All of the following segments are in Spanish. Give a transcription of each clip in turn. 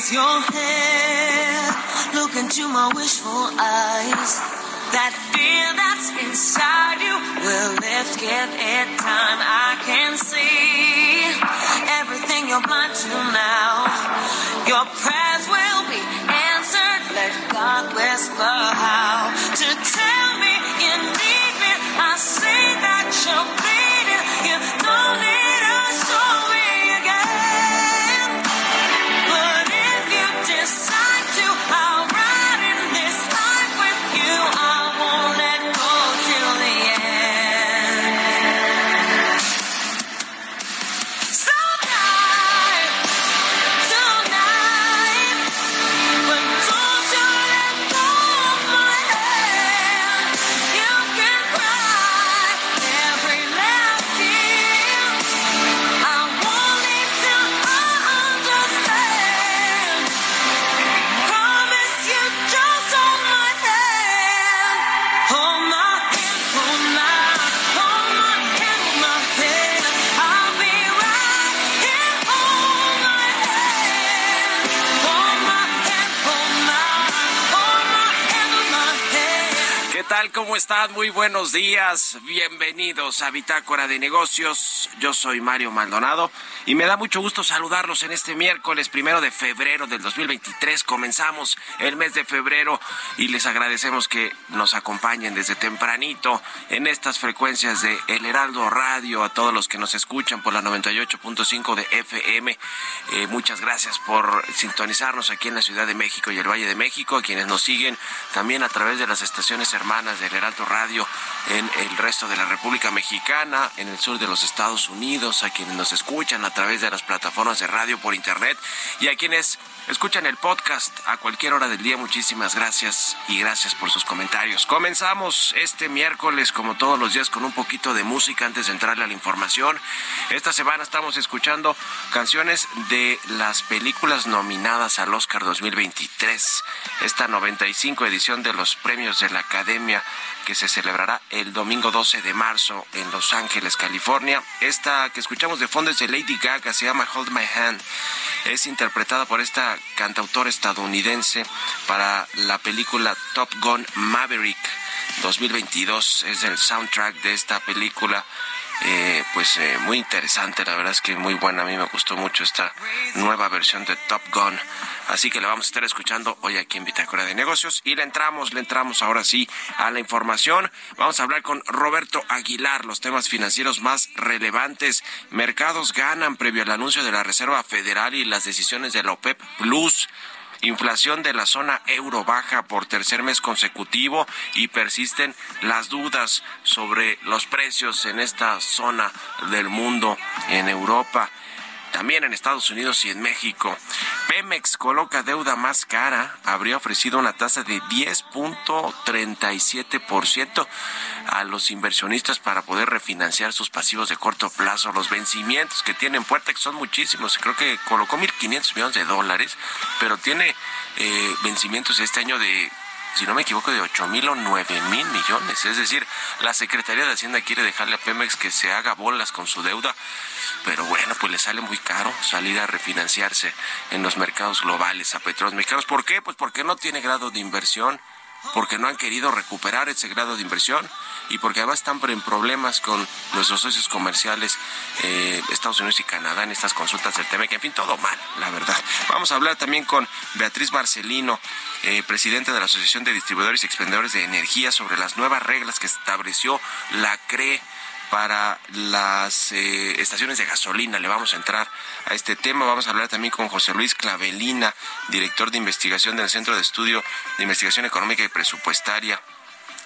Raise your head, look into my wishful eyes. That fear that's inside you will lift, give it time. I can see everything you're blind to now. Your prayers will be answered. Let God whisper how to tell ¿Cómo están? Muy buenos días. Bienvenidos a Bitácora de Negocios. Yo soy Mario Maldonado y me da mucho gusto saludarlos en este miércoles primero de febrero del 2023. Comenzamos el mes de febrero y les agradecemos que nos acompañen desde tempranito en estas frecuencias de El Heraldo Radio, a todos los que nos escuchan por la 98.5 de FM. Eh, muchas gracias por sintonizarnos aquí en la Ciudad de México y el Valle de México, a quienes nos siguen también a través de las estaciones hermanas del Heraldo Radio en el resto de la República Mexicana, en el sur de los Estados Unidos, a quienes nos escuchan a través de las plataformas de radio por internet y a quienes escuchan el podcast a cualquier hora del día. Muchísimas gracias y gracias por sus comentarios. Comenzamos este miércoles, como todos los días, con un poquito de música antes de entrarle a la información. Esta semana estamos escuchando canciones de las películas nominadas al Oscar 2023. Esta 95 edición de los premios de la Academia que se celebrará el domingo 12 de marzo en Los Ángeles, California. Esta que escuchamos de fondo es de Lady Gaga, se llama Hold My Hand. Es interpretada por esta cantautora estadounidense para la película Top Gun Maverick 2022. Es el soundtrack de esta película. Eh, pues eh, muy interesante, la verdad es que muy buena, a mí me gustó mucho esta nueva versión de Top Gun, así que la vamos a estar escuchando hoy aquí en Bitácora de Negocios y le entramos, le entramos ahora sí a la información, vamos a hablar con Roberto Aguilar, los temas financieros más relevantes, mercados ganan previo al anuncio de la Reserva Federal y las decisiones de la OPEP Plus. Inflación de la zona euro baja por tercer mes consecutivo y persisten las dudas sobre los precios en esta zona del mundo, en Europa también en Estados Unidos y en México. Pemex coloca deuda más cara, habría ofrecido una tasa de 10.37% a los inversionistas para poder refinanciar sus pasivos de corto plazo, los vencimientos que tienen puerta, que son muchísimos, creo que colocó 1.500 millones de dólares, pero tiene eh, vencimientos este año de si no me equivoco, de 8 mil o 9 mil millones. Es decir, la Secretaría de Hacienda quiere dejarle a Pemex que se haga bolas con su deuda, pero bueno, pues le sale muy caro salir a refinanciarse en los mercados globales a petróleos mexicanos. ¿Por qué? Pues porque no tiene grado de inversión porque no han querido recuperar ese grado de inversión y porque además están en problemas con nuestros socios comerciales eh, Estados Unidos y Canadá en estas consultas del que En fin, todo mal, la verdad. Vamos a hablar también con Beatriz Barcelino, eh, presidenta de la Asociación de Distribuidores y Expendedores de Energía, sobre las nuevas reglas que estableció la CRE para las eh, estaciones de gasolina. Le vamos a entrar a este tema. Vamos a hablar también con José Luis Clavelina, director de investigación del Centro de Estudio de Investigación Económica y Presupuestaria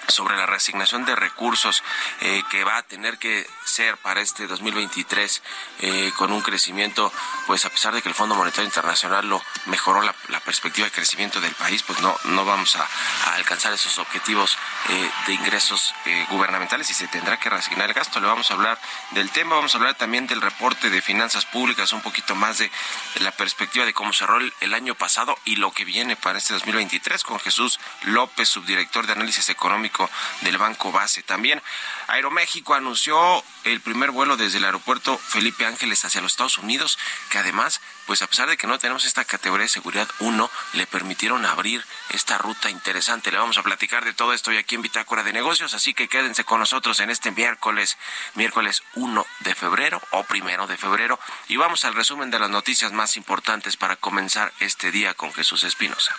sobre la reasignación de recursos eh, que va a tener que ser para este 2023 eh, con un crecimiento, pues a pesar de que el Fondo Monetario Internacional lo mejoró la, perspectiva de crecimiento del país, pues no, no vamos a, alcanzar esos objetivos eh, de ingresos gubernamentales y se tendrá que reasignar el gasto. Le vamos a hablar del tema, vamos a hablar también del reporte de finanzas públicas, un poquito más de, la perspectiva de cómo cerró el año pasado y lo que viene para este 2023 con Jesús López, subdirector de análisis económico del Banco Base. También Aeroméxico anunció el primer vuelo desde el aeropuerto Felipe Ángeles hacia los Estados Unidos, que además, pues a pesar de que no tenemos esta categoría de seguridad 1, le permitieron abrir esta ruta interesante. Le vamos a platicar de todo esto hoy aquí en Bitácora de Negocios, así que quédense con nosotros en este miércoles, miércoles 1 de febrero o primero de febrero, y vamos al resumen de las noticias más importantes para comenzar este día con Jesús Espinosa.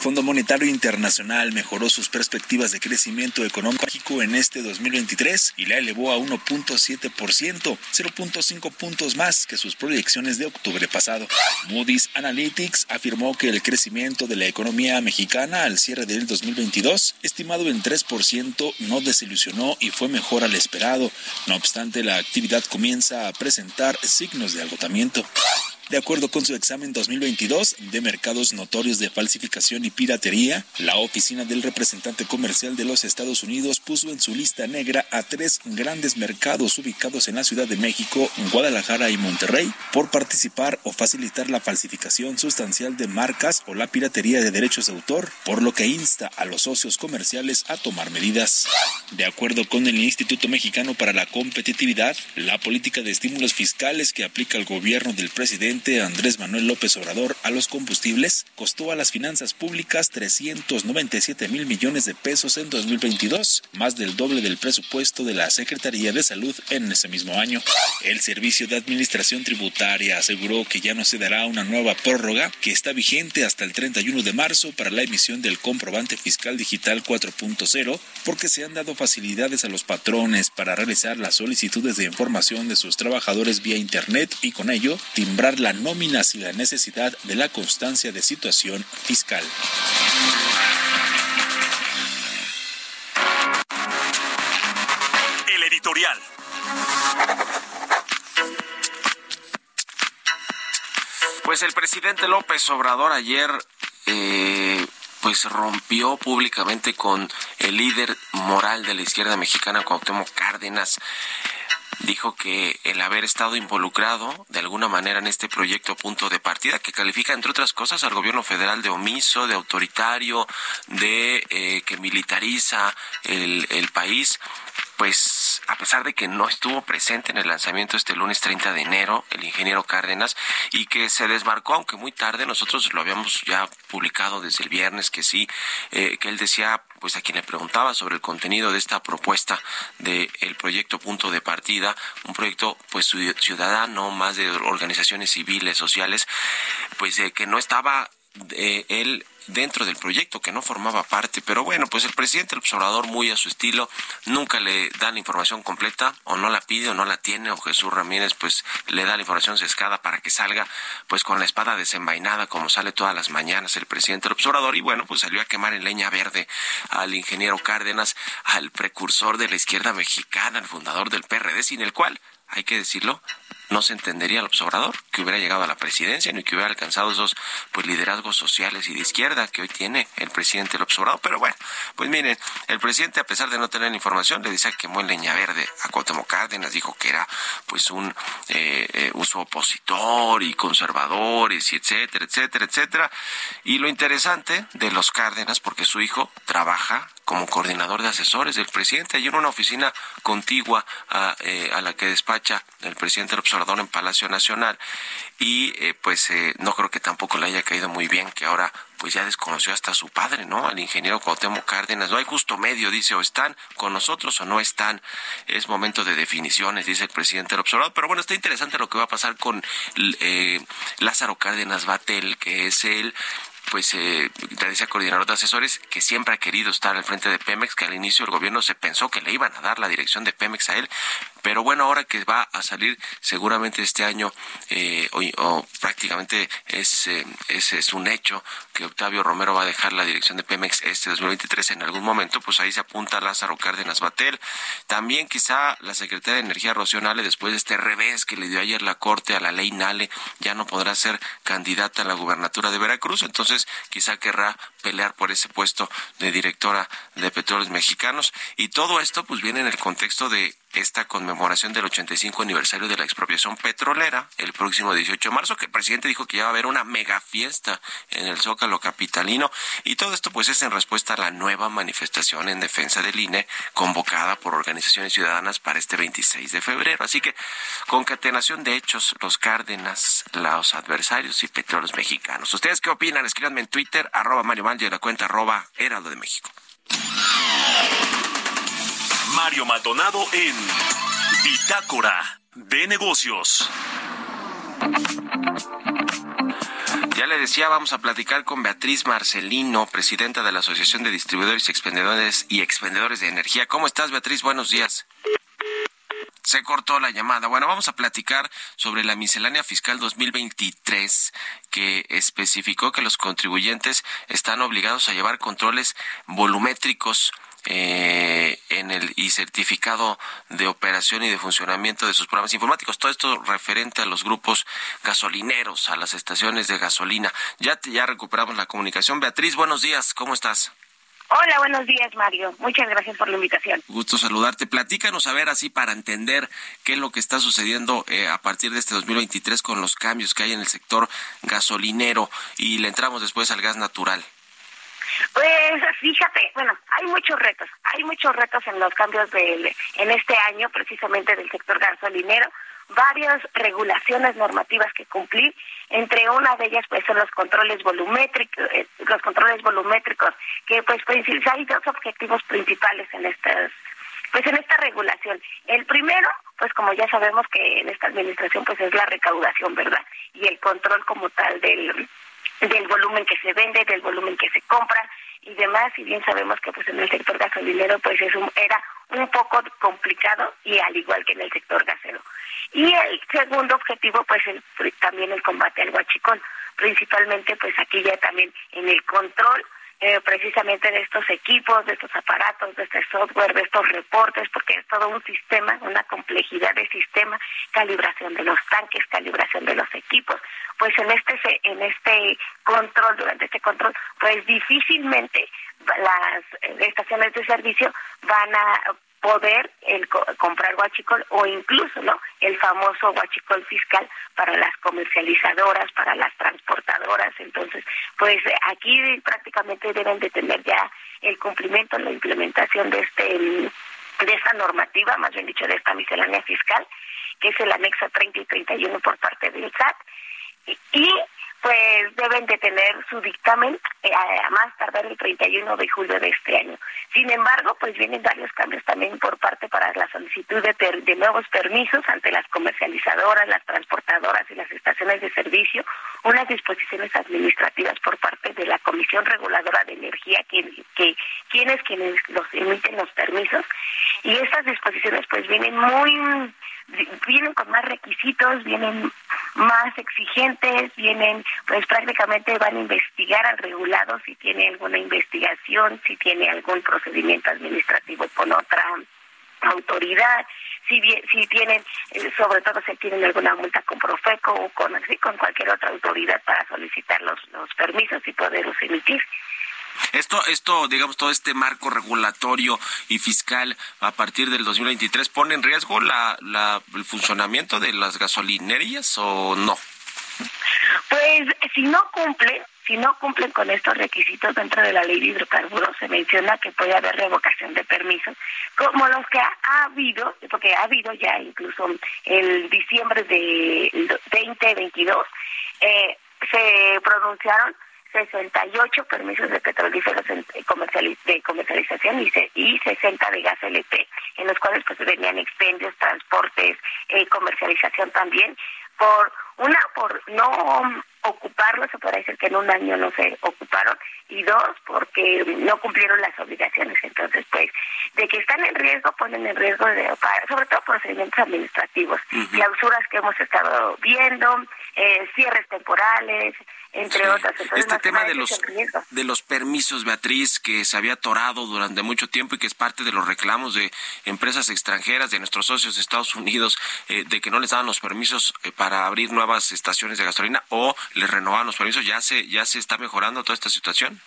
Fondo Monetario Internacional mejoró sus perspectivas de crecimiento económico en este 2023 y la elevó a 1.7%, 0.5 puntos más que sus proyecciones de octubre pasado. Moody's Analytics afirmó que el crecimiento de la economía mexicana al cierre del 2022, estimado en 3%, no desilusionó y fue mejor al esperado. No obstante, la actividad comienza a presentar signos de agotamiento. De acuerdo con su examen 2022 de mercados notorios de falsificación y piratería, la oficina del representante comercial de los Estados Unidos puso en su lista negra a tres grandes mercados ubicados en la Ciudad de México, Guadalajara y Monterrey por participar o facilitar la falsificación sustancial de marcas o la piratería de derechos de autor, por lo que insta a los socios comerciales a tomar medidas. De acuerdo con el Instituto Mexicano para la Competitividad, la política de estímulos fiscales que aplica el gobierno del presidente Andrés Manuel López Obrador a los combustibles costó a las finanzas públicas 397 mil millones de pesos en 2022, más del doble del presupuesto de la Secretaría de Salud en ese mismo año. El Servicio de Administración Tributaria aseguró que ya no se dará una nueva prórroga que está vigente hasta el 31 de marzo para la emisión del comprobante fiscal digital 4.0 porque se han dado facilidades a los patrones para realizar las solicitudes de información de sus trabajadores vía Internet y con ello timbrar la nóminas y la necesidad de la constancia de situación fiscal. El editorial. Pues el presidente López Obrador ayer eh, pues rompió públicamente con el líder moral de la izquierda mexicana, Cuauhtémoc Cárdenas, dijo que el haber estado involucrado de alguna manera en este proyecto punto de partida, que califica entre otras cosas al gobierno federal de omiso, de autoritario, de eh, que militariza el, el país, pues a pesar de que no estuvo presente en el lanzamiento este lunes 30 de enero, el ingeniero Cárdenas, y que se desmarcó, aunque muy tarde, nosotros lo habíamos ya publicado desde el viernes, que sí, eh, que él decía, pues a quien le preguntaba sobre el contenido de esta propuesta del proyecto Punto de Partida, un proyecto pues ciudadano, más de organizaciones civiles, sociales, pues que no estaba eh, él dentro del proyecto que no formaba parte, pero bueno, pues el presidente, el observador, muy a su estilo, nunca le da la información completa, o no la pide, o no la tiene, o Jesús Ramírez, pues le da la información sesgada para que salga, pues con la espada desenvainada, como sale todas las mañanas el presidente, el observador, y bueno, pues salió a quemar en leña verde al ingeniero Cárdenas, al precursor de la izquierda mexicana, el fundador del PRD, sin el cual hay que decirlo, no se entendería el observador que hubiera llegado a la presidencia ni que hubiera alcanzado esos pues liderazgos sociales y de izquierda que hoy tiene el presidente el observador. Pero bueno, pues miren, el presidente a pesar de no tener información le dice que quemó en leña verde a Cuauhtémoc Cárdenas, dijo que era pues un eh, eh, opositor y conservadores y etcétera, etcétera, etcétera. Y lo interesante de los Cárdenas, porque su hijo trabaja como coordinador de asesores del presidente, hay una oficina contigua a, eh, a la que despacha el presidente del en Palacio Nacional y eh, pues eh, no creo que tampoco le haya caído muy bien que ahora pues ya desconoció hasta su padre, ¿no? Al ingeniero Cuauhtémoc Cárdenas. No hay justo medio, dice, o están con nosotros o no están. Es momento de definiciones, dice el presidente del observador. Pero bueno, está interesante lo que va a pasar con eh, Lázaro Cárdenas Batel, que es el pues eh, decía coordinador de asesores que siempre ha querido estar al frente de Pemex, que al inicio el gobierno se pensó que le iban a dar la dirección de Pemex a él, pero bueno, ahora que va a salir seguramente este año, eh, o, prácticamente es, eh, es, un hecho que Octavio Romero va a dejar la dirección de Pemex este 2023 en algún momento, pues ahí se apunta Lázaro Cárdenas Batel. También quizá la secretaria de Energía Rocío Nale, después de este revés que le dio ayer la Corte a la ley Nale, ya no podrá ser candidata a la gubernatura de Veracruz, entonces quizá querrá pelear por ese puesto de directora de Petróleos Mexicanos. Y todo esto pues viene en el contexto de esta conmemoración del 85 aniversario de la expropiación petrolera el próximo 18 de marzo, que el presidente dijo que ya va a haber una mega fiesta en el Zócalo capitalino y todo esto pues es en respuesta a la nueva manifestación en defensa del INE convocada por organizaciones ciudadanas para este 26 de febrero. Así que concatenación de hechos, los Cárdenas, los adversarios y petróleos mexicanos. ¿Ustedes qué opinan? Escríbanme en Twitter, arroba Mario Mal, y la cuenta arroba Heraldo de México. Mario Maldonado en Bitácora de Negocios. Ya le decía, vamos a platicar con Beatriz Marcelino, presidenta de la Asociación de Distribuidores y Expendedores y Expendedores de Energía. ¿Cómo estás, Beatriz? Buenos días. Se cortó la llamada. Bueno, vamos a platicar sobre la miscelánea fiscal 2023 que especificó que los contribuyentes están obligados a llevar controles volumétricos eh, en el y certificado de operación y de funcionamiento de sus programas informáticos. Todo esto referente a los grupos gasolineros, a las estaciones de gasolina. Ya, ya recuperamos la comunicación. Beatriz, buenos días. ¿Cómo estás? Hola, buenos días, Mario. Muchas gracias por la invitación. Gusto saludarte. Platícanos a ver así para entender qué es lo que está sucediendo eh, a partir de este 2023 con los cambios que hay en el sector gasolinero y le entramos después al gas natural. Pues fíjate, bueno, hay muchos retos, hay muchos retos en los cambios del, en este año precisamente del sector gasolinero, varias regulaciones normativas que cumplir, entre una de ellas pues son los controles volumétricos, eh, los controles volumétricos, que pues, pues hay dos objetivos principales en estas pues en esta regulación. El primero, pues como ya sabemos que en esta administración pues es la recaudación, ¿verdad? Y el control como tal del del volumen que se vende, del volumen que se compra y demás, y bien sabemos que pues en el sector gasolinero pues es un, era un poco complicado y al igual que en el sector gasero. Y el segundo objetivo pues el, también el combate al huachicol, principalmente pues aquí ya también en el control eh, precisamente de estos equipos, de estos aparatos, de este software, de estos reportes, porque es todo un sistema, una complejidad de sistema, calibración de los tanques, calibración de los equipos. Pues en este en este control, durante este control, pues difícilmente las estaciones de servicio van a poder el comprar guachicol o incluso no el famoso guachicol fiscal para las comercializadoras para las transportadoras. Entonces pues aquí prácticamente deben de tener ya el cumplimiento la implementación de este de esta normativa más bien dicho de esta miscelánea fiscal que es el anexo 30 y 31 por parte del SAT. Y pues deben de tener su dictamen eh, a más tardar el 31 de julio de este año. Sin embargo, pues vienen varios cambios también por parte para la solicitud de, de nuevos permisos ante las comercializadoras, las transportadoras y las estaciones de servicio, unas disposiciones administrativas por parte de la Comisión Reguladora de Energía, que, quienes quienes los emiten los permisos, y estas disposiciones pues vienen muy vienen con más requisitos, vienen más exigentes, vienen, pues prácticamente van a investigar al regulado si tiene alguna investigación, si tiene algún procedimiento administrativo con otra autoridad, si bien, si tienen, eh, sobre todo si tienen alguna multa con Profeco o con, con cualquier otra autoridad para solicitar los, los permisos y poderlos emitir. Esto, esto, digamos, todo este marco regulatorio y fiscal a partir del 2023 pone en riesgo la, la, el funcionamiento de las gasolinerías o no? Pues si no cumplen, si no cumplen con estos requisitos dentro de la ley de hidrocarburos, se menciona que puede haber revocación de permisos, como los que ha habido, porque ha habido ya incluso el diciembre de 2022, eh, se pronunciaron 68 permisos de petrolíferos de comercialización y 60 de gas LP, en los cuales pues venían expendios, transportes, eh, comercialización también, por una, por no ocuparlos, se puede decir que en un año no se ocuparon, y dos, porque no cumplieron las obligaciones. Entonces, pues, de que están en riesgo, ponen en riesgo, de, sobre todo procedimientos administrativos, clausuras que hemos estado viendo, eh, cierres temporales, entre otras. este tema de los, de los permisos, Beatriz, que se había atorado durante mucho tiempo y que es parte de los reclamos de empresas extranjeras, de nuestros socios de Estados Unidos, eh, de que no les daban los permisos eh, para abrir nuevas estaciones de gasolina o les renovaban los permisos, ¿ya se, ya se está mejorando toda esta situación?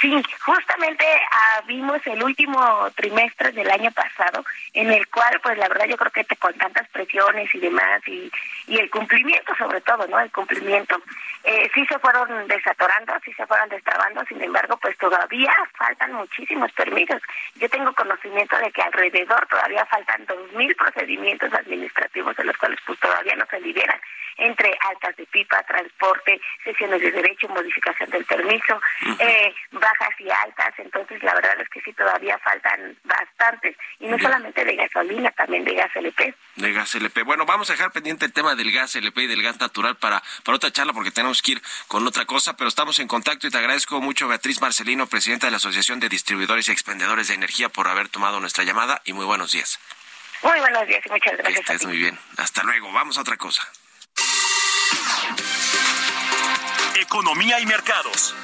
Sí, justamente ah, vimos el último trimestre del año pasado, en el cual, pues la verdad yo creo que con tantas presiones y demás, y, y el cumplimiento sobre todo, ¿no? El cumplimiento, eh, sí se fueron desatorando, sí se fueron destrabando, sin embargo, pues todavía faltan muchísimos permisos. Yo tengo conocimiento de que alrededor todavía faltan dos mil procedimientos administrativos de los cuales pues todavía no se liberan entre altas de pipa, transporte, sesiones de derecho, modificación del permiso, eh, bajas y altas, entonces la verdad es que sí todavía faltan bastantes, y no solamente de gasolina, también de gas LP. De gas LP. Bueno, vamos a dejar pendiente el tema del gas LP y del gas natural para, para otra charla porque tenemos que ir con otra cosa, pero estamos en contacto y te agradezco mucho Beatriz Marcelino, presidenta de la Asociación de Distribuidores y Expendedores de Energía, por haber tomado nuestra llamada y muy buenos días. Muy buenos días y muchas gracias. Estás muy bien. Hasta luego. Vamos a otra cosa. Economía y mercados.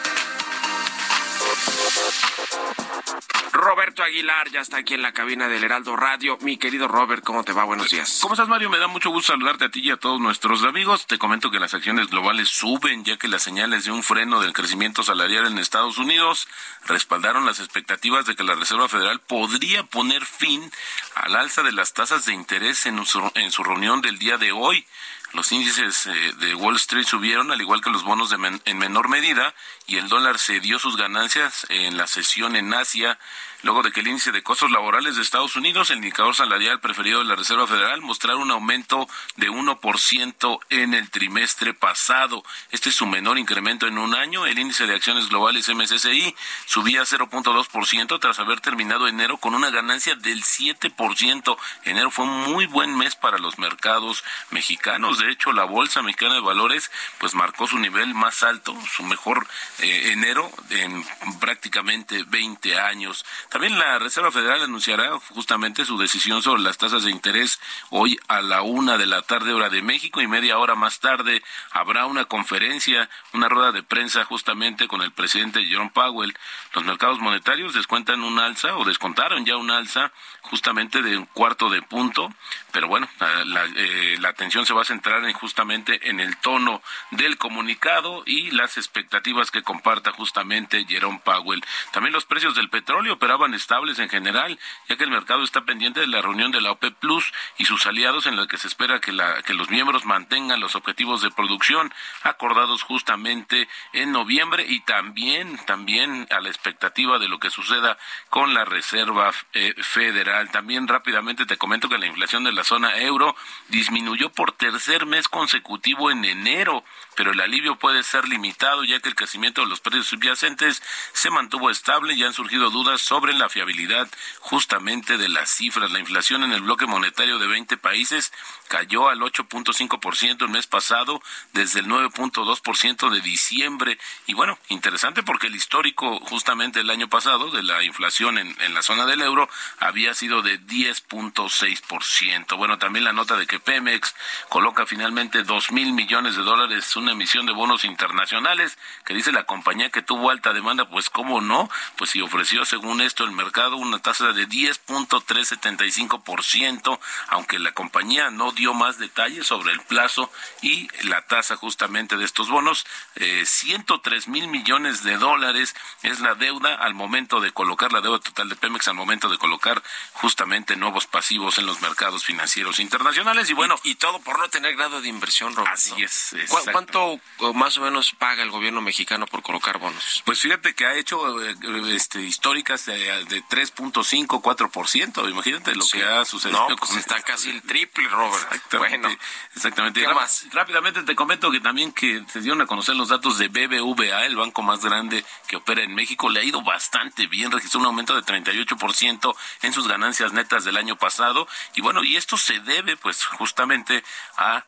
Roberto Aguilar ya está aquí en la cabina del Heraldo Radio. Mi querido Robert, ¿cómo te va? Buenos días. ¿Cómo estás, Mario? Me da mucho gusto saludarte a ti y a todos nuestros amigos. Te comento que las acciones globales suben ya que las señales de un freno del crecimiento salarial en Estados Unidos respaldaron las expectativas de que la Reserva Federal podría poner fin al alza de las tasas de interés en su, en su reunión del día de hoy. Los índices eh, de Wall Street subieron, al igual que los bonos en menor medida, y el dólar cedió sus ganancias en la sesión en Asia luego de que el índice de costos laborales de Estados Unidos, el indicador salarial preferido de la Reserva Federal, mostrara un aumento de 1% en el trimestre pasado. Este es su menor incremento en un año. El índice de acciones globales MSCI subía 0.2% tras haber terminado enero con una ganancia del 7%. Enero fue un muy buen mes para los mercados mexicanos. De hecho, la Bolsa Mexicana de Valores pues marcó su nivel más alto, su mejor eh, enero en prácticamente 20 años. También la Reserva Federal anunciará justamente su decisión sobre las tasas de interés hoy a la una de la tarde hora de México y media hora más tarde habrá una conferencia, una rueda de prensa justamente con el presidente Jerome Powell. Los mercados monetarios descuentan un alza o descontaron ya un alza justamente de un cuarto de punto, pero bueno, la, eh, la atención se va a centrar en justamente en el tono del comunicado y las expectativas que comparta justamente Jerome Powell. También los precios del petróleo operaban estables en general, ya que el mercado está pendiente de la reunión de la OPEP Plus y sus aliados en la que se espera que, la, que los miembros mantengan los objetivos de producción acordados justamente en noviembre y también, también a la expectativa de lo que suceda con la Reserva eh, Federal. También rápidamente te comento que la inflación de la zona euro disminuyó por tercer mes consecutivo en enero, pero el alivio puede ser limitado ya que el crecimiento de los precios subyacentes se mantuvo estable y han surgido dudas sobre la fiabilidad justamente de las cifras. La inflación en el bloque monetario de 20 países cayó al 8.5% el mes pasado desde el 9.2% de diciembre. Y bueno, interesante porque el histórico justamente el año pasado de la inflación en, en la zona del euro había sido de 10.6%. Bueno, también la nota de que Pemex coloca finalmente dos mil millones de dólares una emisión de bonos internacionales que dice la compañía que tuvo alta demanda, pues cómo no, pues si ofreció según esto el mercado una tasa de 10.375%, aunque la compañía no dio más detalles sobre el plazo y la tasa justamente de estos bonos, eh, 103 mil millones de dólares es la deuda al momento de colocar la deuda total de Pemex al momento de colocar justamente nuevos pasivos en los mercados financieros internacionales y bueno y, todo por no tener grado de inversión Robert, así es ¿Cuánto más o menos paga el gobierno mexicano por colocar bonos pues fíjate que ha hecho eh, este históricas de, de 3.5 4%. Imagínate lo que ha sucedido. No, pues está casi el triple, Robert. Exactamente. Bueno, exactamente. más? Rápidamente te comento que también que se dieron a conocer los datos de BBVA, el banco más grande que opera en México. Le ha ido bastante bien, registró un aumento de 38% en sus ganancias netas del año pasado. Y bueno, y esto se debe pues justamente a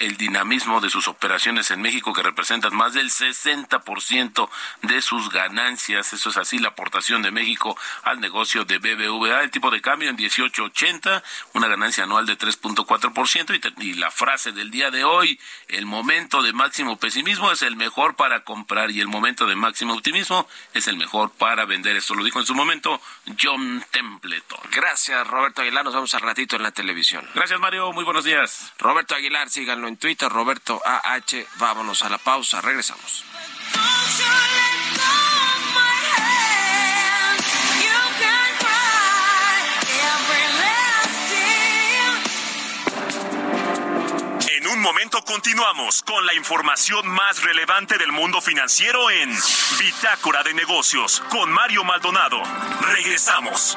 el dinamismo de sus operaciones en México, que representan más del 60% de sus ganancias. Eso es así, la aportación de México al negocio de BBVA. El tipo de cambio en 18.80, una ganancia anual de 3.4%. Y, y la frase del día de hoy, el momento de máximo pesimismo es el mejor para comprar y el momento de máximo optimismo es el mejor para vender. Esto lo dijo en su momento John Templeton. Gracias, Roberto Aguilar. Nos vemos al ratito en la televisión. Gracias, Mario. Muy buenos días. Roberto Aguilar síganlo en Twitter, Roberto AH. Vámonos a la pausa, regresamos. En un momento continuamos con la información más relevante del mundo financiero en Bitácora de Negocios con Mario Maldonado. Regresamos.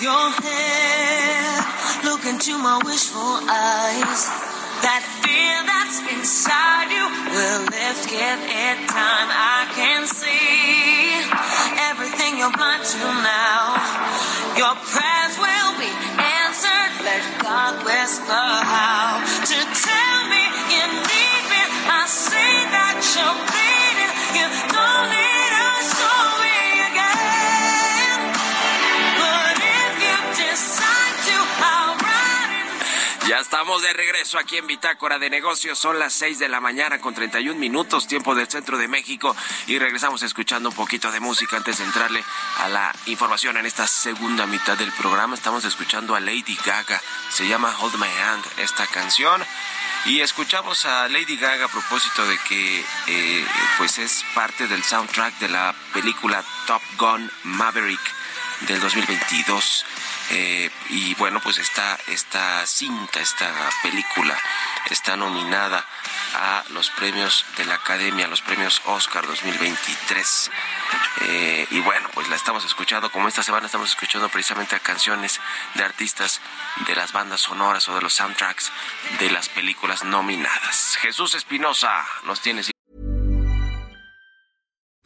Your head, look into my wishful eyes. That fear that's inside you will lift, give it time. I can see everything you're blind to now. Your prayers de regreso aquí en Bitácora de Negocios. Son las 6 de la mañana con 31 minutos, tiempo del centro de México. Y regresamos escuchando un poquito de música antes de entrarle a la información en esta segunda mitad del programa. Estamos escuchando a Lady Gaga. Se llama Hold My Hand esta canción. Y escuchamos a Lady Gaga a propósito de que eh, pues es parte del soundtrack de la película Top Gun Maverick del 2022. Eh, y bueno, pues esta, esta cinta, esta película está nominada a los premios de la Academia, los premios Oscar 2023. Eh, y bueno, pues la estamos escuchando, como esta semana estamos escuchando precisamente a canciones de artistas de las bandas sonoras o de los soundtracks de las películas nominadas. Jesús Espinosa nos tiene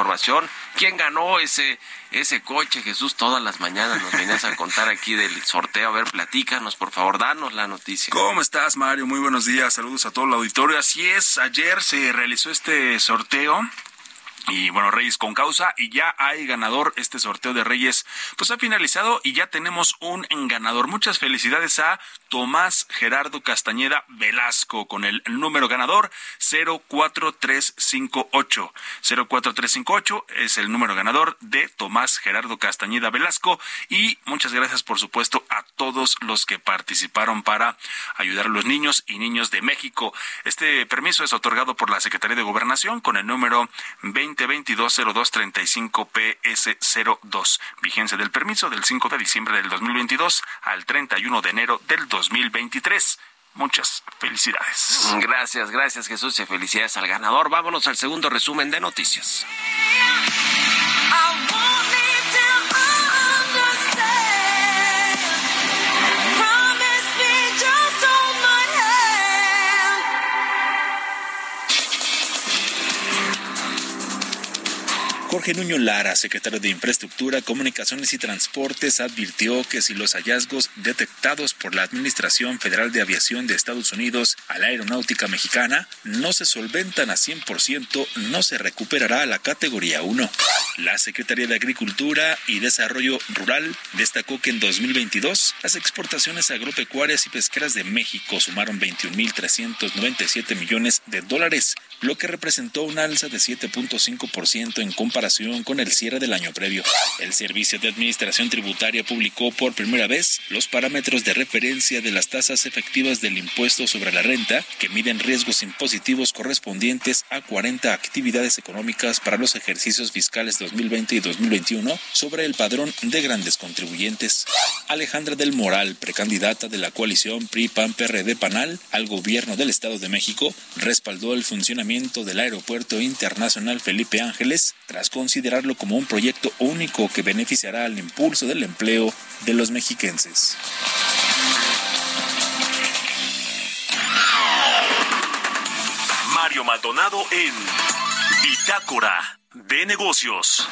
Información. ¿Quién ganó ese, ese coche, Jesús? Todas las mañanas nos venías a contar aquí del sorteo. A ver, platícanos, por favor, danos la noticia. ¿Cómo estás, Mario? Muy buenos días. Saludos a todo el auditorio. Así es, ayer se realizó este sorteo y bueno, Reyes con causa y ya hay ganador. Este sorteo de Reyes pues ha finalizado y ya tenemos un ganador. Muchas felicidades a Tomás Gerardo Castañeda Velasco con el número ganador 04358. 04358 es el número ganador de Tomás Gerardo Castañeda Velasco y muchas gracias por supuesto a todos los que participaron para ayudar a los niños y niños de México. Este permiso es otorgado por la Secretaría de Gobernación con el número 2022-0235-PS02. Vigencia del permiso del 5 de diciembre del 2022 al 31 de enero del 2023. Muchas felicidades. Gracias, gracias Jesús y felicidades al ganador. Vámonos al segundo resumen de noticias. Jorge Nuño Lara, secretario de Infraestructura, Comunicaciones y Transportes, advirtió que si los hallazgos detectados por la Administración Federal de Aviación de Estados Unidos a la aeronáutica mexicana no se solventan a 100%, no se recuperará la categoría 1. La Secretaría de Agricultura y Desarrollo Rural destacó que en 2022 las exportaciones agropecuarias y pesqueras de México sumaron 21.397 millones de dólares, lo que representó un alza de 7.5% en comparación con el cierre del año previo. El Servicio de Administración Tributaria publicó por primera vez los parámetros de referencia de las tasas efectivas del impuesto sobre la renta que miden riesgos impositivos correspondientes a 40 actividades económicas para los ejercicios fiscales 2020 y 2021 sobre el padrón de grandes contribuyentes. Alejandra del Moral, precandidata de la coalición PRI-PAN-PRD-PANAL al gobierno del Estado de México, respaldó el funcionamiento del Aeropuerto Internacional Felipe Ángeles tras considerarlo como un proyecto único que beneficiará al impulso del empleo de los mexiquenses. Mario Maldonado en Bitácora de Negocios.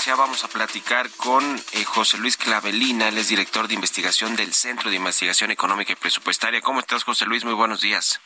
Decía, vamos a platicar con eh, José Luis Clavelina, él es director de investigación del Centro de Investigación Económica y Presupuestaria. ¿Cómo estás, José Luis? Muy buenos días.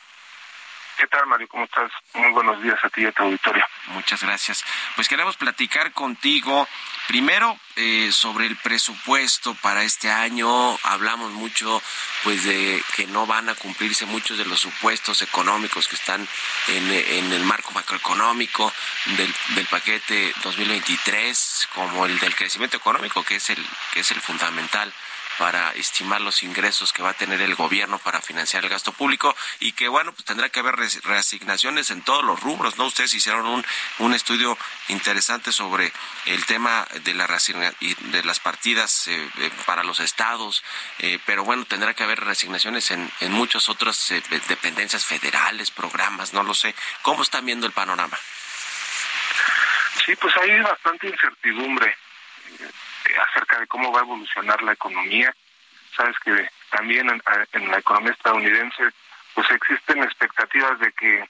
¿Qué tal, Mario? ¿Cómo estás? Muy buenos días a ti y a tu auditorio. Muchas gracias. Pues queremos platicar contigo primero eh, sobre el presupuesto para este año. Hablamos mucho pues de que no van a cumplirse muchos de los supuestos económicos que están en, en el marco macroeconómico del, del paquete 2023, como el del crecimiento económico, que es el, que es el fundamental para estimar los ingresos que va a tener el gobierno para financiar el gasto público y que bueno, pues tendrá que haber reasignaciones en todos los rubros, ¿no? Ustedes hicieron un, un estudio interesante sobre el tema de la de las partidas eh, eh, para los estados, eh, pero bueno, tendrá que haber reasignaciones en, en muchas otras dependencias federales, programas, no lo sé. ¿Cómo están viendo el panorama? Sí, pues hay bastante incertidumbre acerca de cómo va a evolucionar la economía. Sabes que también en, la economía estadounidense pues existen expectativas de que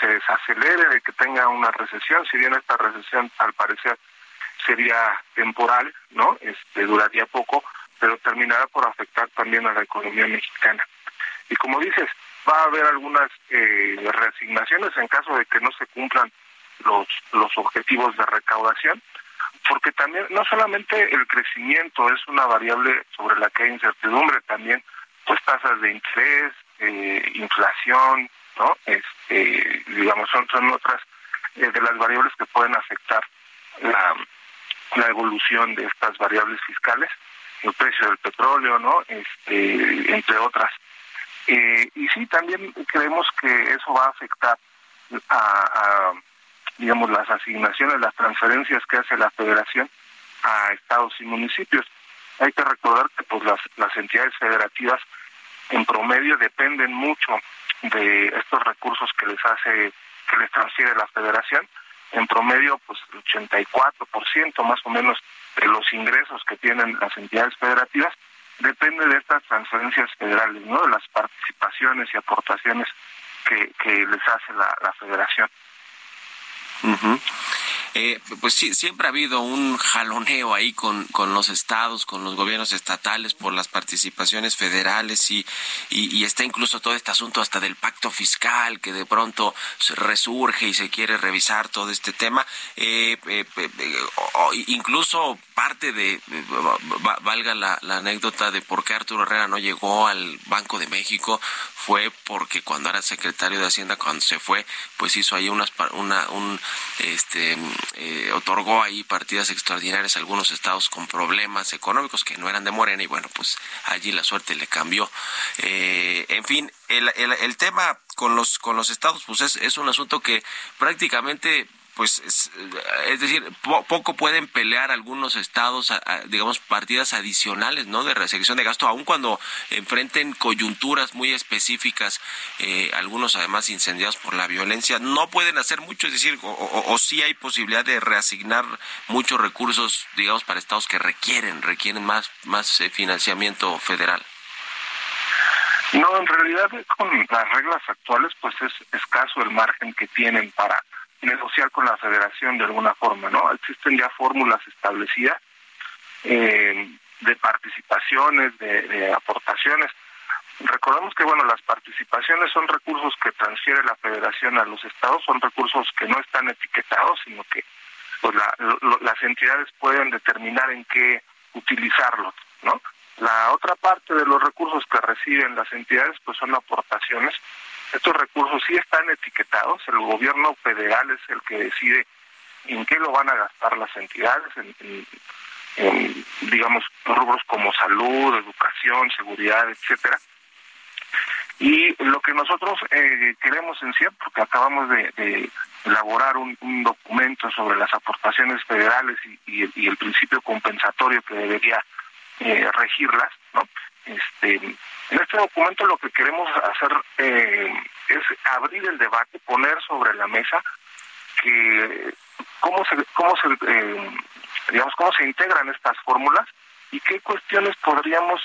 se desacelere, de que tenga una recesión, si bien esta recesión al parecer sería temporal, ¿no? Este duraría poco, pero terminará por afectar también a la economía mexicana. Y como dices, va a haber algunas eh, reasignaciones en caso de que no se cumplan los los objetivos de recaudación, porque también no solamente el crecimiento es una variable sobre la que hay incertidumbre, también pues tasas de interés, eh, inflación, ¿no? Este, digamos, son, son otras eh, de las variables que pueden afectar la, evolución de estas variables fiscales, el precio del petróleo, ¿no? Este, entre otras. Eh, y sí, también creemos que eso va a afectar a digamos, las asignaciones, las transferencias que hace la federación a estados y municipios. Hay que recordar que pues las, las entidades federativas en promedio dependen mucho de estos recursos que les hace, que les transfiere la federación, en promedio, pues el 84% más o menos de los ingresos que tienen las entidades federativas depende de estas transferencias federales, ¿no? De las participaciones y aportaciones que, que les hace la, la federación. Mm-hmm. Eh, pues sí, siempre ha habido un jaloneo ahí con, con los estados, con los gobiernos estatales por las participaciones federales y, y, está incluso todo este asunto hasta del pacto fiscal que de pronto resurge y se quiere revisar todo este tema. Eh, eh, incluso parte de, valga la, la anécdota de por qué Arturo Herrera no llegó al Banco de México, fue porque cuando era secretario de Hacienda, cuando se fue, pues hizo ahí unas, una, un, este, eh, otorgó ahí partidas extraordinarias a algunos estados con problemas económicos que no eran de Morena y bueno, pues allí la suerte le cambió. Eh, en fin, el, el, el, tema con los, con los estados, pues es, es un asunto que prácticamente pues es, decir, poco pueden pelear algunos estados, digamos, partidas adicionales, ¿no? De restricción de gasto, aun cuando enfrenten coyunturas muy específicas, eh, algunos además incendiados por la violencia, no pueden hacer mucho, es decir, o, o, sí hay posibilidad de reasignar muchos recursos, digamos, para estados que requieren, requieren más, más eh, financiamiento federal. No, en realidad con las reglas actuales, pues es escaso el margen que tienen para negociar con la federación de alguna forma, ¿no? Existen ya fórmulas establecidas eh, de participaciones, de, aportaciones. Recordemos que, bueno, las participaciones son recursos que transfiere la federación a los estados, son recursos que no están etiquetados, sino que pues las entidades pueden determinar en qué utilizarlos, ¿no? La otra parte de los recursos que reciben las entidades pues son aportaciones estos recursos sí están etiquetados, el gobierno federal es el que decide en qué lo van a gastar las entidades, en, digamos, rubros como salud, educación, seguridad, etcétera. Y lo que nosotros eh, queremos en porque acabamos de, elaborar un, documento sobre las aportaciones federales y, el principio compensatorio que debería eh, regirlas, ¿no? Este, en este documento lo que queremos hacer eh, es abrir el debate, poner sobre la mesa que cómo se cómo se eh, digamos cómo se integran estas fórmulas y qué cuestiones podríamos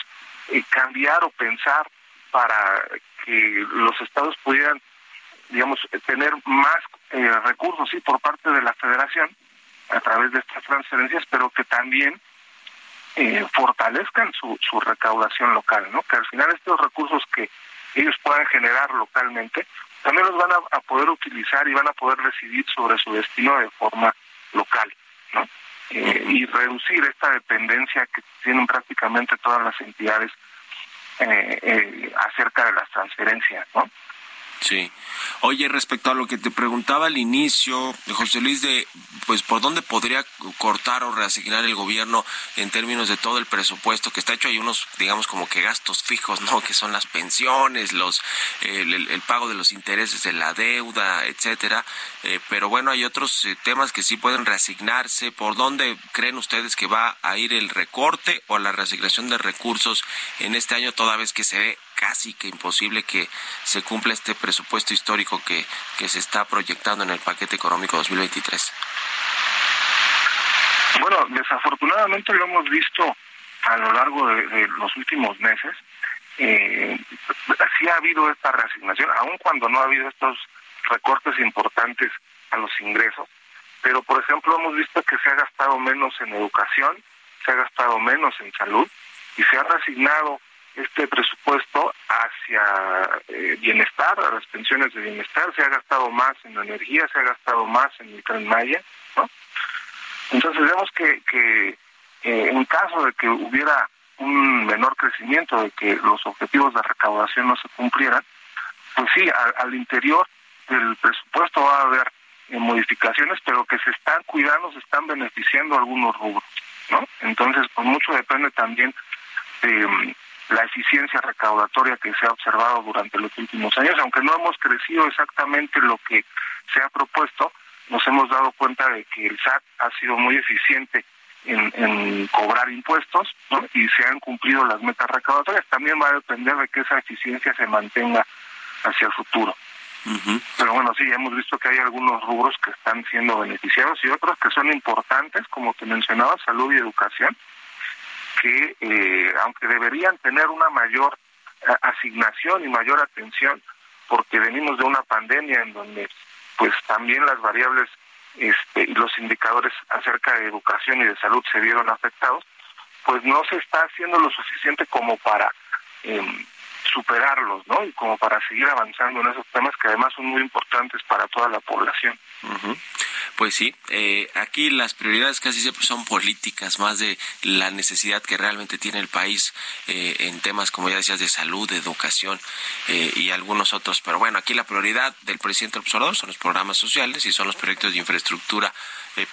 eh, cambiar o pensar para que los estados pudieran digamos tener más recursos sí por parte de la Federación a través de estas transferencias, pero que también eh, fortalezcan su, su recaudación local, ¿no? Que al final estos recursos que ellos puedan generar localmente, también los van a, poder utilizar y van a poder recibir sobre su destino de forma local, ¿no? Eh, y reducir esta dependencia que tienen prácticamente todas las entidades eh, eh, acerca de las transferencias, ¿no? Sí. Oye, respecto a lo que te preguntaba al inicio, José Luis, de pues por dónde podría cortar o reasignar el gobierno en términos de todo el presupuesto que está hecho, hay unos, digamos, como que gastos fijos, ¿no? Que son las pensiones, los el, pago de los intereses de la deuda, etcétera. Eh, pero bueno, hay otros eh, temas que sí pueden reasignarse. ¿Por dónde creen ustedes que va a ir el recorte o la reasignación de recursos en este año, toda vez que se ve casi que imposible que se cumpla este presupuesto histórico que, que se está proyectando en el paquete económico 2023? Bueno, desafortunadamente lo hemos visto a lo largo de, los últimos meses. Eh, sí ha habido esta reasignación, aun cuando no ha habido estos recortes importantes a los ingresos, pero por ejemplo hemos visto que se ha gastado menos en educación, se ha gastado menos en salud y se ha reasignado este presupuesto hacia eh, bienestar, a las pensiones de bienestar, se ha gastado más en energía, se ha gastado más en el tren Maya, ¿no? Entonces vemos que, que eh, en caso de que hubiera un menor crecimiento, de que los objetivos de recaudación no se cumplieran, pues sí, al interior del presupuesto va a haber eh, modificaciones, pero que se están cuidando, se están beneficiando algunos rubros, ¿no? Entonces, pues mucho depende también de la eficiencia recaudatoria que se ha observado durante los últimos años, aunque no hemos crecido exactamente lo que se ha propuesto, nos hemos dado cuenta de que el SAT ha sido muy eficiente en, cobrar impuestos y se han cumplido las metas recaudatorias. También va a depender de que esa eficiencia se mantenga hacia el futuro. Pero bueno, sí, hemos visto que hay algunos rubros que están siendo beneficiados y otros que son importantes, como te mencionaba, salud y educación, que eh, aunque deberían tener una mayor eh, asignación y mayor atención, porque venimos de una pandemia en donde pues también las variables este, y los indicadores acerca de educación y de salud se vieron afectados, pues no se está haciendo lo suficiente como para eh, superarlos, ¿no? Y como para seguir avanzando en esos temas que además son muy importantes para toda la población. Pues sí, eh, aquí las prioridades casi siempre son políticas, más de la necesidad que realmente tiene el país eh, en temas, como ya decías, de salud, de educación eh, y algunos otros. Pero bueno, aquí la prioridad del presidente observador son los programas sociales y son los proyectos de infraestructura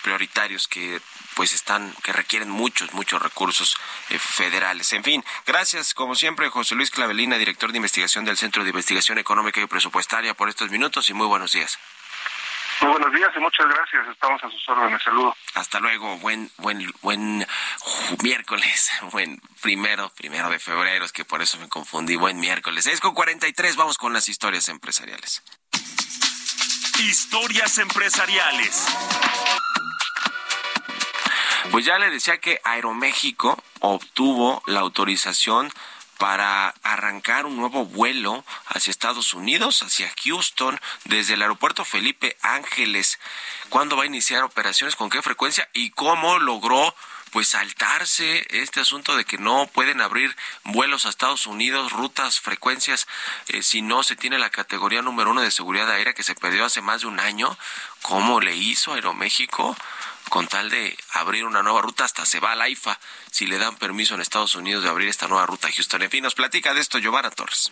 prioritarios que pues están que requieren muchos muchos recursos federales. En fin, gracias como siempre José Luis Clavelina, director de investigación del Centro de Investigación Económica y Presupuestaria por estos minutos y muy buenos días. Muy buenos días y muchas gracias. Estamos a sus órdenes. Saludos. Hasta luego. Buen, buen, buen miércoles. Buen primero, primero de febrero. Es que por eso me confundí. Buen miércoles. Es con 43. Vamos con las historias empresariales. Historias empresariales. Pues ya le decía que Aeroméxico obtuvo la autorización para arrancar un nuevo vuelo hacia Estados Unidos, hacia Houston, desde el aeropuerto Felipe Ángeles. ¿Cuándo va a iniciar operaciones? ¿Con qué frecuencia? ¿Y cómo logró pues saltarse este asunto de que no pueden abrir vuelos a Estados Unidos, rutas, frecuencias, eh, si no se tiene la categoría número uno de seguridad aérea que se perdió hace más de un año. ¿Cómo le hizo Aeroméxico? con tal de abrir una nueva ruta, hasta se va al AIFA si le dan permiso en Estados Unidos de abrir esta nueva ruta a Houston. En fin, nos platica de esto Giovanna Torres.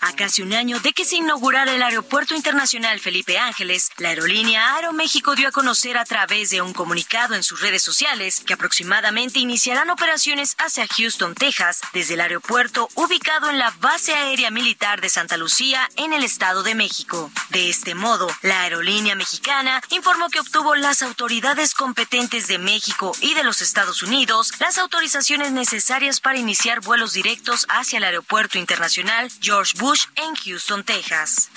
A casi un año de que se inaugurara el Aeropuerto Internacional Felipe Ángeles, la aerolínea Aeroméxico dio a conocer a través de un comunicado en sus redes sociales que aproximadamente iniciarán operaciones hacia Houston, Texas, desde el aeropuerto ubicado en la Base Aérea Militar de Santa Lucía, en el Estado de México. De este modo, la aerolínea mexicana informó que obtuvo las autoridades competentes de México y de los Estados Unidos las autorizaciones necesarias para iniciar vuelos directos hacia el Aeropuerto Internacional George Bush en Houston, Texas.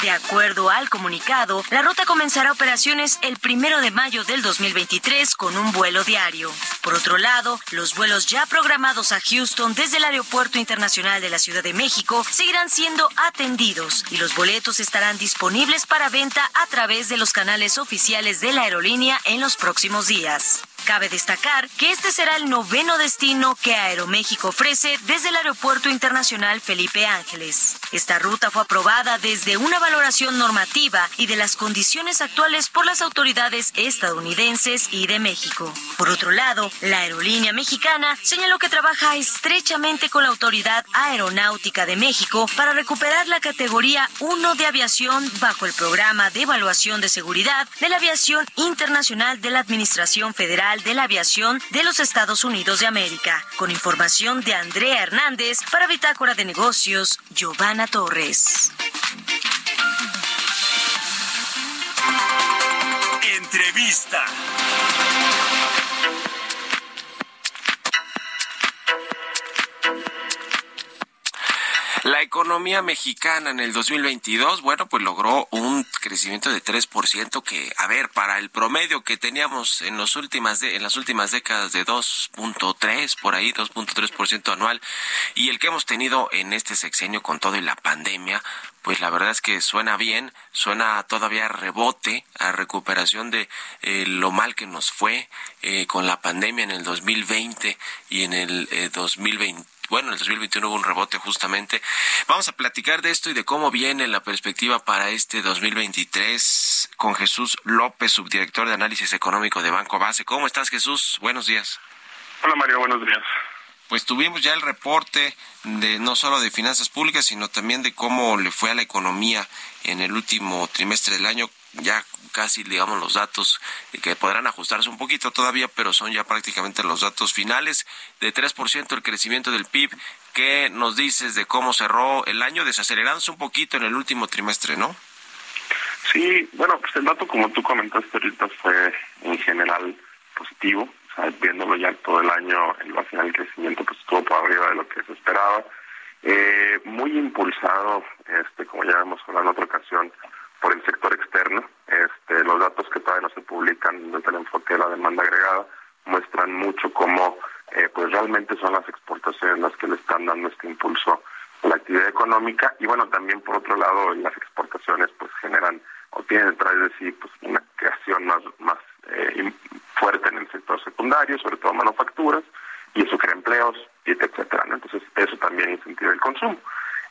De acuerdo al comunicado, la ruta comenzará operaciones el primero de mayo del 2023 con un vuelo diario. Por otro lado, los vuelos ya programados a Houston desde el Aeropuerto Internacional de la Ciudad de México seguirán siendo atendidos y los boletos estarán disponibles para venta a través de los canales oficiales de la aerolínea en los próximos días. Cabe destacar que este será el noveno destino que Aeroméxico ofrece desde el Aeropuerto Internacional Felipe Ángeles. Esta ruta fue aprobada desde una valoración normativa y de las condiciones actuales por las autoridades estadounidenses y de México. Por otro lado, la aerolínea mexicana señaló que trabaja estrechamente con la Autoridad Aeronáutica de México para recuperar la categoría 1 de aviación bajo el programa de evaluación de seguridad de la aviación internacional de la Administración Federal de la Aviación de los Estados Unidos de América. Con información de Andrea Hernández para Bitácora de Negocios, Giovanna Torres. Entrevista. La economía mexicana en el 2022, bueno, pues logró un crecimiento de 3% que, a ver, para el promedio que teníamos en, los últimas en las últimas décadas de 2.3, por ahí 2.3% anual, y el que hemos tenido en este sexenio con todo y la pandemia, pues la verdad es que suena bien, suena todavía a rebote, a recuperación de eh, lo mal que nos fue eh, con la pandemia en el 2020 y en el eh, 2020 bueno, en el 2021 hubo un rebote justamente. Vamos a platicar de esto y de cómo viene la perspectiva para este 2023 con Jesús López, subdirector de análisis económico de Banco Base. ¿Cómo estás, Jesús? Buenos días. Hola, Mario, buenos días. Pues tuvimos ya el reporte de no solo de finanzas públicas, sino también de cómo le fue a la economía en el último trimestre del año, ya casi, digamos, los datos que podrán ajustarse un poquito todavía, pero son ya prácticamente los datos finales de 3% el crecimiento del PIB. ¿Qué nos dices de cómo cerró el año, desacelerándose un poquito en el último trimestre, no? Sí, bueno, pues el dato, como tú comentaste ahorita, fue en general positivo. Viéndolo ya todo el año, el, al final el crecimiento pues estuvo por arriba de lo que se esperaba. Eh, muy impulsado, este, como ya hemos hablado en otra ocasión, por el sector externo. Este, los datos que todavía no se publican desde el enfoque de la demanda agregada muestran mucho cómo eh, pues realmente son las exportaciones las que le están dando este impulso a la actividad económica y bueno también por otro lado las exportaciones pues generan o tienen detrás de sí pues una creación más eh, fuerte en el sector secundario sobre todo manufacturas y eso crea empleos etcétera entonces eso también incentiva el consumo.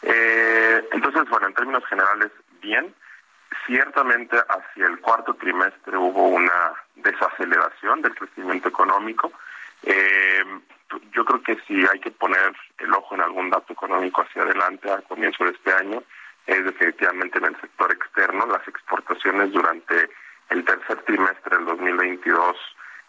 Eh, entonces bueno en términos generales bien. Ciertamente hacia el cuarto trimestre hubo una desaceleración del crecimiento económico. Eh, yo creo que si hay que poner el ojo en algún dato económico hacia adelante a comienzo de este año, es definitivamente en el sector externo. Las exportaciones durante el tercer trimestre del 2022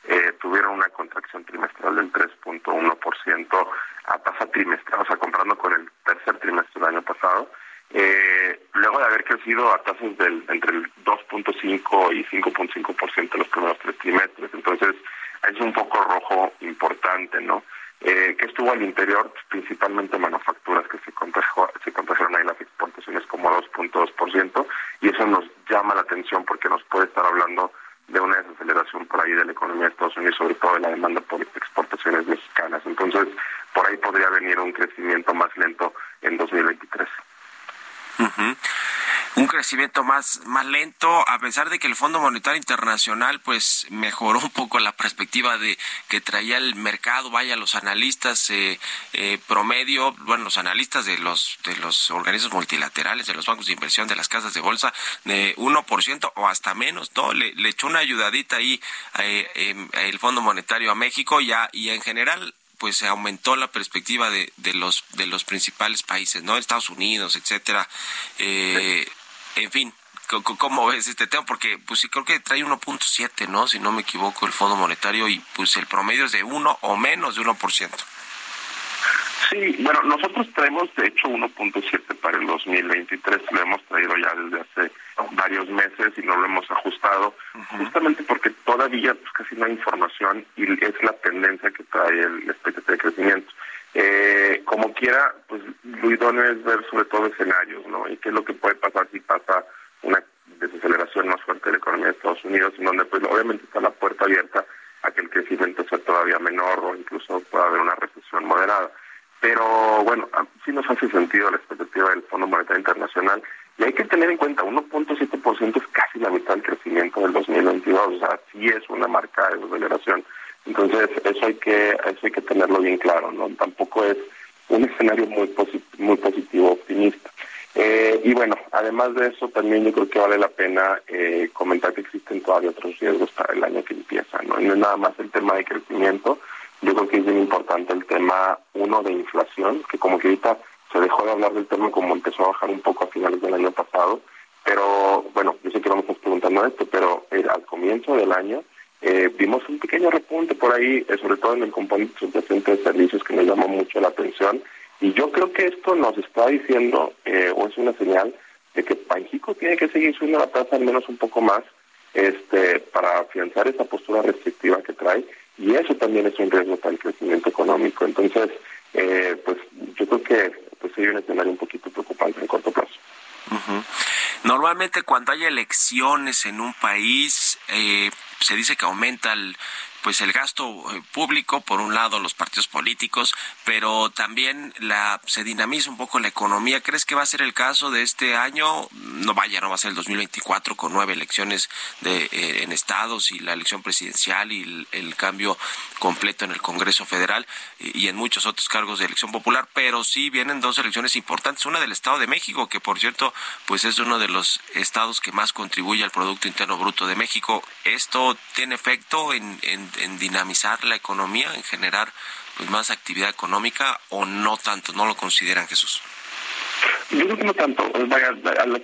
eh, tuvieron una contracción trimestral del 3.1% a tasa trimestral, o sea, comprando con el tercer trimestre del año pasado. Eh, luego de haber crecido a tasas del, entre el 2.5 y 5.5% en los primeros tres trimestres. Entonces, es un foco rojo importante, ¿no? Eh, que estuvo al interior, principalmente manufacturas que se, contrajo, se contrajeron ahí las exportaciones como 2.2%, y eso nos llama la atención porque nos puede estar hablando de una desaceleración por ahí de la economía de Estados Unidos, sobre todo de la demanda por exportaciones mexicanas. Entonces, por ahí podría venir un crecimiento más lento en 2023 un crecimiento más, más lento, a pesar de que el Fondo Monetario Internacional pues mejoró un poco la perspectiva de que traía el mercado, vaya, los analistas eh, eh, promedio, bueno, los analistas de los, de los organismos multilaterales, de los bancos de inversión, de las casas de bolsa, de 1% o hasta menos, ¿no? Le, echó una ayudadita ahí eh, el Fondo Monetario a México ya, y en general pues se aumentó la perspectiva de, de los de los principales países, ¿no? Estados Unidos, etcétera. Eh, en fin, ¿cómo ves este tema? Porque pues sí creo que trae 1.7, ¿no? Si no me equivoco, el Fondo Monetario y pues el promedio es de 1 o menos de 1%. Sí, bueno, nosotros traemos de hecho 1.7 para el 2023, lo hemos traído ya desde hace varios meses y no lo hemos ajustado, justamente porque todavía pues, casi no hay información y es la tendencia que trae el expectativa de crecimiento. Eh, como quiera, pues lo idóneo es ver sobre todo escenarios, ¿no? Y qué es lo que puede pasar si pasa una desaceleración más fuerte de la economía de Estados Unidos, en donde pues obviamente está la puerta abierta a que el crecimiento sea todavía menor o incluso pueda haber una recesión moderada. Pero bueno, sí nos hace sentido la expectativa del Fondo Monetario Internacional y hay que tener en cuenta, 1.7% es casi la mitad del crecimiento del 2022, o sea, sí es una marca de desaceleración. Entonces, eso hay que eso hay que tenerlo bien claro, ¿no? Tampoco es un escenario muy muy positivo, optimista. Eh, y bueno, además de eso, yo creo que vale la pena eh, comentar que existen todavía otros riesgos para el año que empieza, ¿no? no es nada más el tema de crecimiento, yo creo que es bien importante el tema, uno, de inflación, que como que ahorita se dejó de hablar del tema como empezó a bajar un poco a finales del año pasado, pero bueno, yo sé que vamos a estar preguntando esto, pero eh, al comienzo del año eh, vimos un pequeño repunte por ahí, eh, sobre todo en el componente subyacente de servicios que nos llamó mucho la atención. Y yo creo que esto nos está diciendo, eh, o es una señal, de que México tiene que seguir subiendo la al menos un poco más este, para afianzar esa postura restrictiva que trae. Y eso también es un riesgo para el crecimiento económico. Entonces, pues yo creo que pues hay un escenario un poquito preocupante en corto plazo. Normalmente cuando hay elecciones en un país, eh, se dice que aumenta el, pues el gasto eh, público, por un lado los partidos políticos, pero también la se dinamiza un poco la economía. ¿Crees que va a ser el caso de este año? No vaya, no va a ser el 2024 con nueve elecciones de, eh, en estados y la elección presidencial y el, cambio completo en el Congreso Federal y, en muchos otros cargos de elección popular, pero sí vienen dos elecciones importantes, una del Estado de México, que por cierto, pues es uno de los estados que más contribuye al Producto Interno Bruto de México. ¿Esto tiene efecto en en, dinamizar la economía, en generar pues más actividad económica o no tanto, no lo consideran Jesús? Yo creo que no tanto, vaya,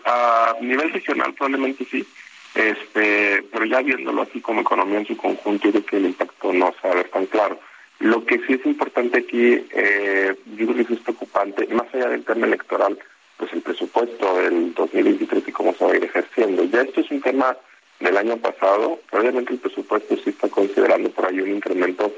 a, nivel regional probablemente sí, este, pero ya viéndolo así como economía en su conjunto, yo creo que el impacto no se va a ver tan claro. Lo que sí es importante aquí, eh, yo creo que es preocupante, más allá del tema electoral, pues el presupuesto del 2023 y cómo se va a ir ejerciendo. Ya esto es un tema del año pasado. Obviamente el presupuesto sí está considerando por ahí un incremento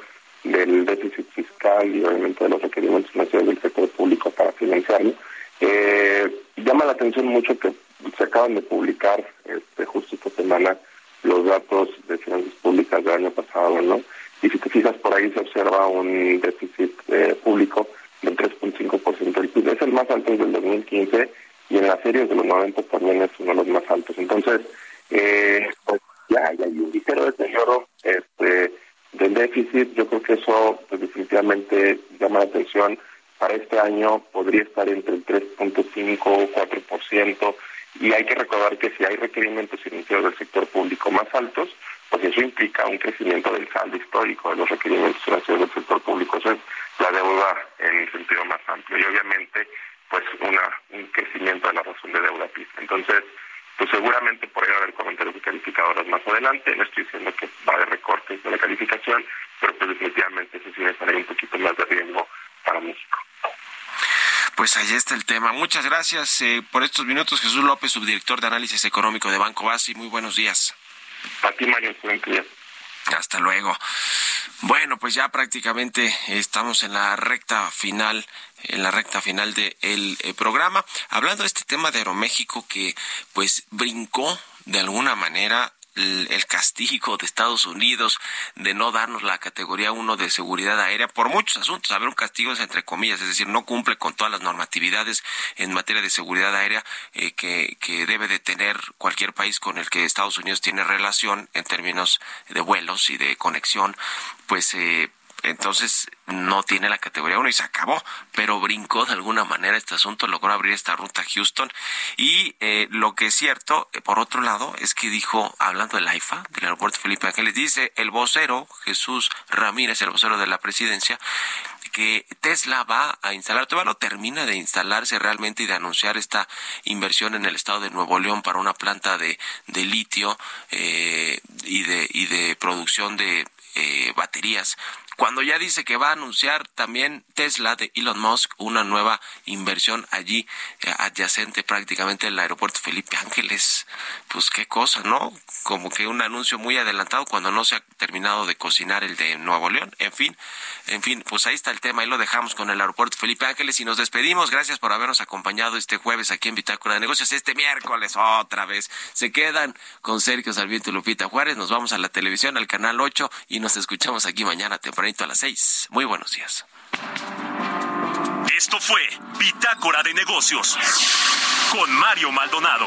del déficit fiscal y obviamente de los requerimientos financieros del sector público para financiarlo. Eh, llama la atención mucho que se acaban de publicar este, justo esta semana los datos de finanzas públicas del año pasado, ¿no? Y si te fijas por ahí se observa un déficit eh, público del 3.5% del PIB. Es el más alto desde el 2015 y en la serie de los 90 también es uno de los más altos. Entonces, eh, pues ya, hay un ligero deterioro este, del déficit. Yo creo que eso pues, definitivamente llama la atención. Para este año podría estar entre el 3.5 o 4%. Y hay que recordar que si hay requerimientos financieros del sector público más altos, pues eso implica un crecimiento del saldo histórico de los requerimientos financieros del sector público. Eso es la deuda en el sentido más amplio. Y obviamente, pues una un crecimiento de la razón de deuda PIB. Entonces, pues seguramente por ahí va a haber comentarios de calificadoras más adelante. No estoy diciendo que va a haber recortes de la calificación, pero pues definitivamente eso sí va a estar ahí un poquito más de riesgo para México. Pues ahí está el tema. Muchas gracias eh, por estos minutos, Jesús López, subdirector de análisis económico de Banco Basi. Muy buenos días. A ti, Mario, día. Hasta luego. Bueno, pues ya prácticamente estamos en la recta final en la recta final del eh, programa, hablando de este tema de Aeroméxico que pues brincó de alguna manera el castigo de Estados Unidos de no darnos la categoría 1 de seguridad aérea por muchos asuntos. A ver, un castigo es entre comillas, es decir, no cumple con todas las normatividades en materia de seguridad aérea eh, que, que debe de tener cualquier país con el que Estados Unidos tiene relación en términos de vuelos y de conexión. Pues eh, entonces no tiene la categoría 1 y se acabó, pero brincó de alguna manera este asunto, logró abrir esta ruta a Houston. Y eh, lo que es cierto, eh, por otro lado, es que dijo, hablando del AIFA, del aeropuerto Felipe Ángeles, dice el vocero Jesús Ramírez, el vocero de la presidencia, que Tesla va a instalar, termina de instalarse realmente y de anunciar esta inversión en el estado de Nuevo León para una planta de, de litio eh, y, de, y de producción de baterías cuando ya dice que va a anunciar también Tesla de Elon Musk una nueva inversión allí eh, adyacente prácticamente al aeropuerto Felipe Ángeles. Pues qué cosa, ¿no? Como que un anuncio muy adelantado cuando no se ha terminado de cocinar el de Nuevo León. En fin, en fin, pues ahí está el tema y lo dejamos con el aeropuerto Felipe Ángeles y nos despedimos. Gracias por habernos acompañado este jueves aquí en Bitácora de Negocios. Este miércoles otra vez se quedan con Sergio Sarmiento y Lupita Juárez. Nos vamos a la televisión, al canal 8 y nos escuchamos aquí mañana temprano a las seis. Muy buenos días. Esto fue Bitácora de Negocios con Mario Maldonado.